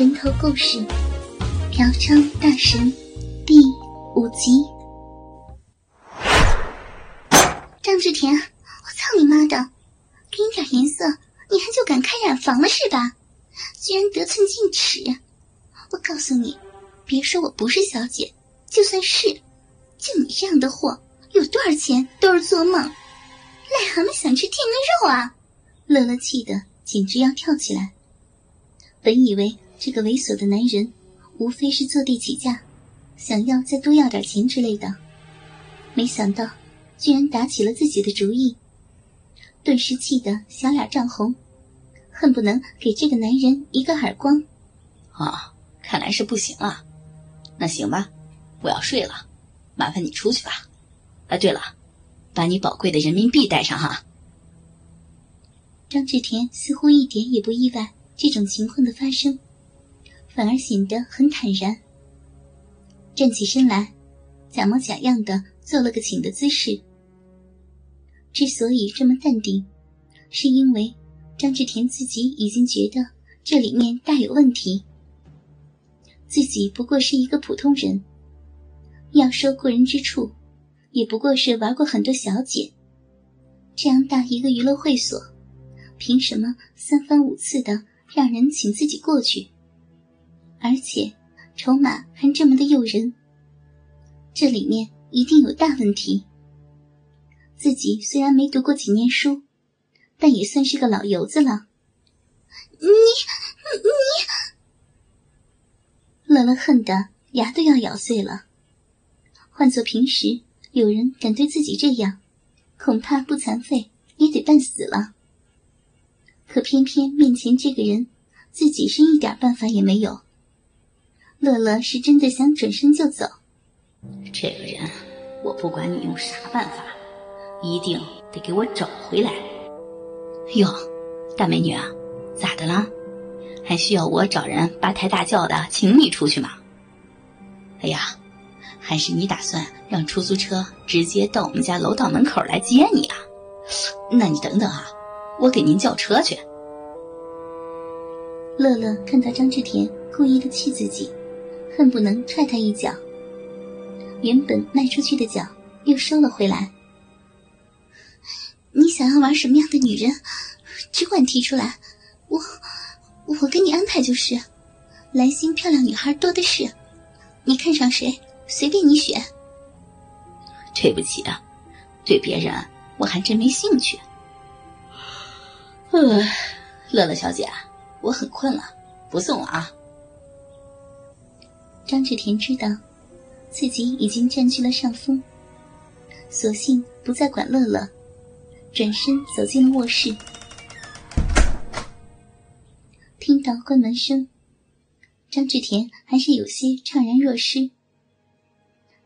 人头故事《嫖娼大神》第五集。张志田，我操你妈的！给你点颜色，你还就敢开染房了是吧？居然得寸进尺！我告诉你，别说我不是小姐，就算是，就你这样的货，有多少钱都是做梦。癞蛤蟆想吃天鹅肉啊！乐乐气得简直要跳起来。本以为这个猥琐的男人，无非是坐地起价，想要再多要点钱之类的，没想到居然打起了自己的主意，顿时气得小脸涨红，恨不能给这个男人一个耳光。啊，看来是不行啊。那行吧，我要睡了，麻烦你出去吧。啊，对了，把你宝贵的人民币带上哈。张志田似乎一点也不意外。这种情况的发生，反而显得很坦然。站起身来，假模假样的做了个请的姿势。之所以这么淡定，是因为张志田自己已经觉得这里面大有问题。自己不过是一个普通人，要说过人之处，也不过是玩过很多小姐。这样大一个娱乐会所，凭什么三番五次的？让人请自己过去，而且筹码还这么的诱人，这里面一定有大问题。自己虽然没读过几年书，但也算是个老油子了。你你，乐乐恨得牙都要咬碎了。换做平时，有人敢对自己这样，恐怕不残废也得半死了。可偏偏面前这个人，自己是一点办法也没有。乐乐是真的想转身就走。这个人，我不管你用啥办法，一定得给我找回来。哟，大美女啊，咋的啦？还需要我找人八抬大轿的请你出去吗？哎呀，还是你打算让出租车直接到我们家楼道门口来接你啊？那你等等啊。我给您叫车去。乐乐看到张志田故意的气自己，恨不能踹他一脚。原本迈出去的脚又收了回来。你想要玩什么样的女人，只管提出来，我我给你安排就是。来新漂亮女孩多的是，你看上谁随便你选。对不起啊，对别人我还真没兴趣。呃，乐乐小姐，我很困了，不送了啊。张志田知道自己已经占据了上风，索性不再管乐乐，转身走进了卧室。听到关门声，张志田还是有些怅然若失。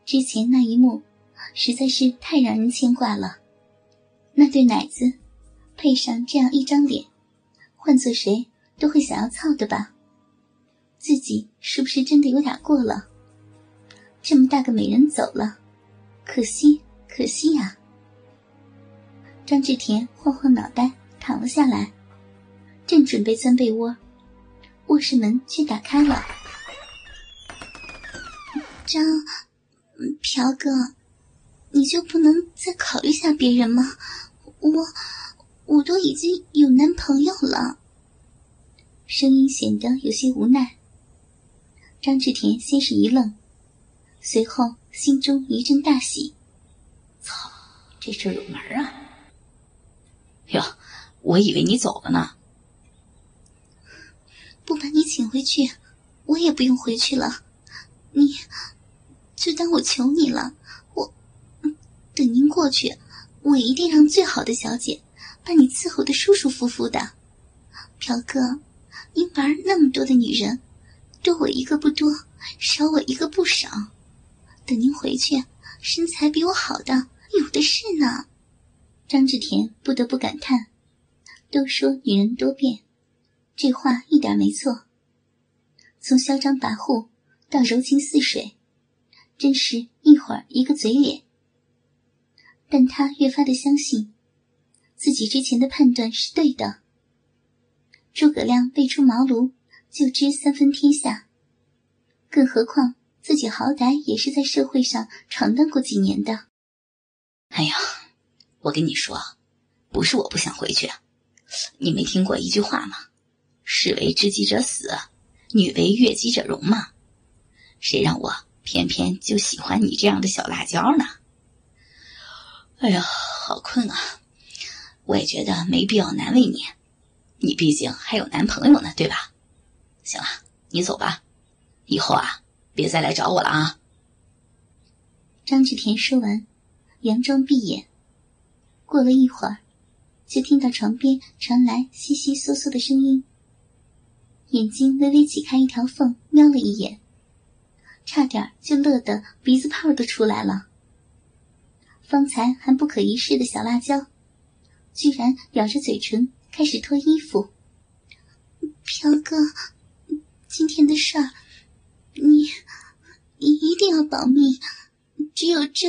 之前那一幕实在是太让人牵挂了，那对奶子。配上这样一张脸，换做谁都会想要操的吧？自己是不是真的有点过了？这么大个美人走了，可惜可惜呀！张志田晃晃脑袋，躺了下来，正准备钻被窝，卧室门却打开了。张，朴哥，你就不能再考虑下别人吗？我。我都已经有男朋友了，声音显得有些无奈。张志田先是一愣，随后心中一阵大喜：“操，这事有门啊！哟，我以为你走了呢。不把你请回去，我也不用回去了。你，就当我求你了。我，等您过去，我一定让最好的小姐。”把你伺候的舒舒服服的，朴哥，你玩那么多的女人，多我一个不多，少我一个不少。等您回去，身材比我好的有的是呢。张志田不得不感叹：都说女人多变，这话一点没错。从嚣张跋扈到柔情似水，真是一会儿一个嘴脸。但他越发的相信。自己之前的判断是对的。诸葛亮背出茅庐，就知三分天下。更何况自己好歹也是在社会上闯荡过几年的。哎呀，我跟你说，不是我不想回去，你没听过一句话吗？“士为知己者死，女为悦己者容”吗？谁让我偏偏就喜欢你这样的小辣椒呢？哎呀，好困啊！我也觉得没必要难为你，你毕竟还有男朋友呢，对吧？行了，你走吧，以后啊，别再来找我了啊。张志田说完，佯装闭眼。过了一会儿，就听到床边传来悉悉嗦嗦的声音，眼睛微微挤开一条缝，瞄了一眼，差点就乐得鼻子泡都出来了。方才还不可一世的小辣椒。居然咬着嘴唇开始脱衣服。飘哥，今天的事儿，你你一定要保密，只有这。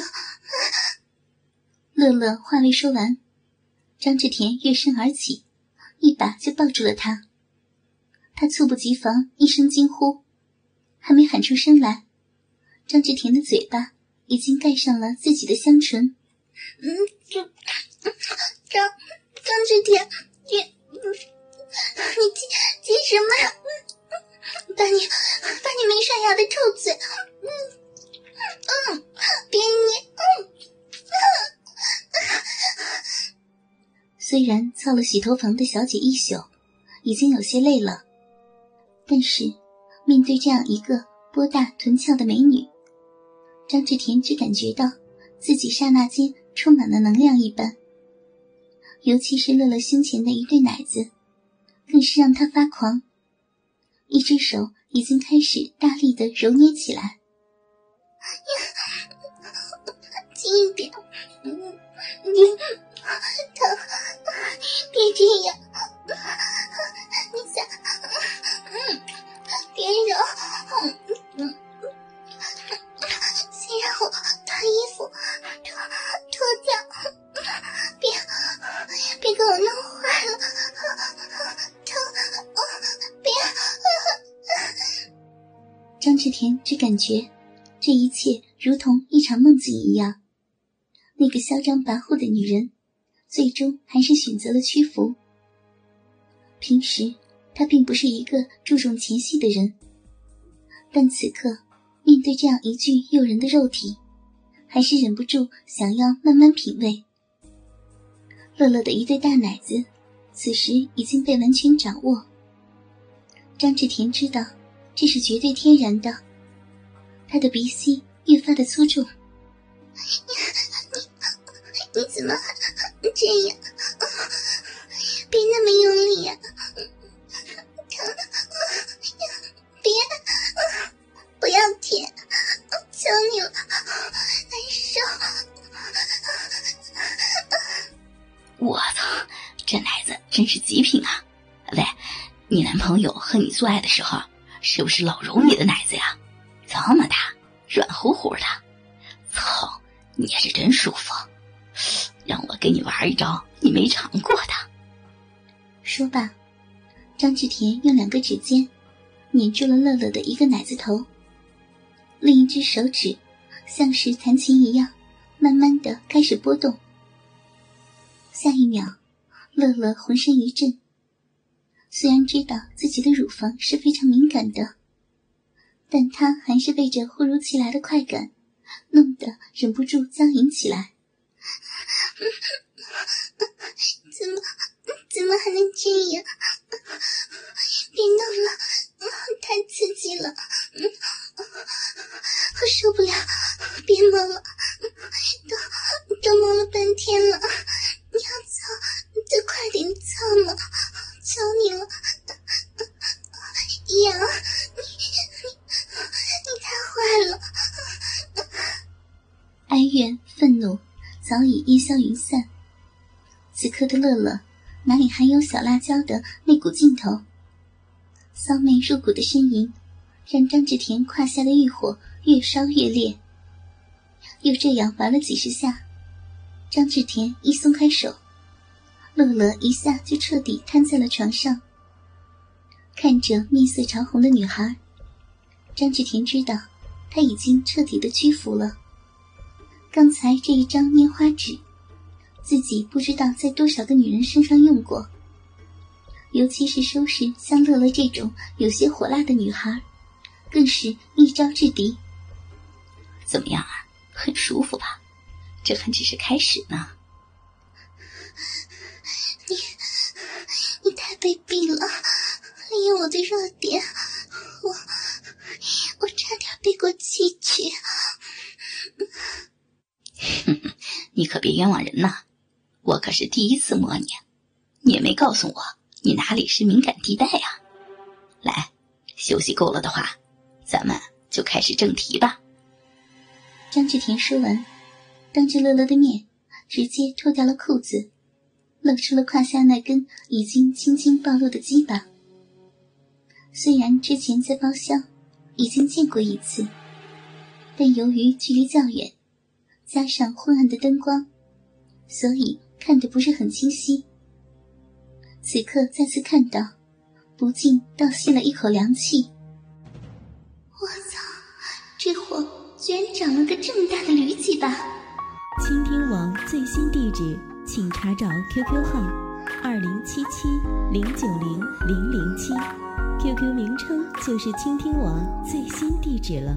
乐乐话未说完，张志田跃身而起，一把就抱住了他。他猝不及防，一声惊呼，还没喊出声来，张志田的嘴巴已经盖上了自己的香唇。嗯，这。张张志田，你你急急什么呀？把你把你没刷牙的臭嘴，嗯嗯，别捏，嗯虽然操了洗头房的小姐一宿，已经有些累了，但是面对这样一个波大臀翘的美女，张志田只感觉到自己刹那间充满了能量一般。尤其是乐乐胸前的一对奶子，更是让他发狂。一只手已经开始大力的揉捏起来。轻一点，你疼，别这样，觉这一切如同一场梦境一样。那个嚣张跋扈的女人，最终还是选择了屈服。平时她并不是一个注重前戏的人，但此刻面对这样一具诱人的肉体，还是忍不住想要慢慢品味。乐乐的一对大奶子，此时已经被完全掌握。张志田知道，这是绝对天然的。他的鼻息越发的粗重。你你你怎么这样？别那么用力呀！别，不要舔，求你了，难受。我操，这奶子真是极品啊！喂，你男朋友和你做爱的时候，是不是老揉你的奶子呀？这么大，软乎乎的，操，捏着真舒服。让我给你玩一招你没尝过的。说罢，张志田用两个指尖捻住了乐乐的一个奶子头，另一只手指像是弹琴一样，慢慢的开始拨动。下一秒，乐乐浑身一震。虽然知道自己的乳房是非常敏感的，但他还是被这忽如其来的快感弄得忍不住僵硬起来。怎么，怎么还能这样？别弄了，太刺激了，我受不了！别摸了，都都摸了半天了。你要操，就快云散。此刻的乐乐哪里还有小辣椒的那股劲头？骚媚入骨的呻吟，让张志田胯下的欲火越烧越烈。又这样玩了几十下。张志田一松开手，乐乐一下就彻底瘫在了床上。看着面色潮红的女孩，张志田知道她已经彻底的屈服了。刚才这一张拈花指，自己不知道在多少个女人身上用过，尤其是收拾像乐乐这种有些火辣的女孩，更是一招制敌。怎么样啊？很舒服吧？这还只是开始呢。你你太卑鄙了！利用我的弱点，我我差点背过气去。哼哼，你可别冤枉人呐！我可是第一次摸你，你也没告诉我你哪里是敏感地带呀。来，休息够了的话，咱们就开始正题吧。张志田说完，当着乐乐的面，直接脱掉了裤子，露出了胯下那根已经青筋暴露的鸡巴。虽然之前在包厢已经见过一次，但由于距离较远。加上昏暗的灯光，所以看得不是很清晰。此刻再次看到，不禁倒吸了一口凉气。我操，这货居然长了个这么大的驴鸡巴！倾听网最新地址，请查找 QQ 号二零七七零九零零零七，QQ 名称就是倾听网最新地址了。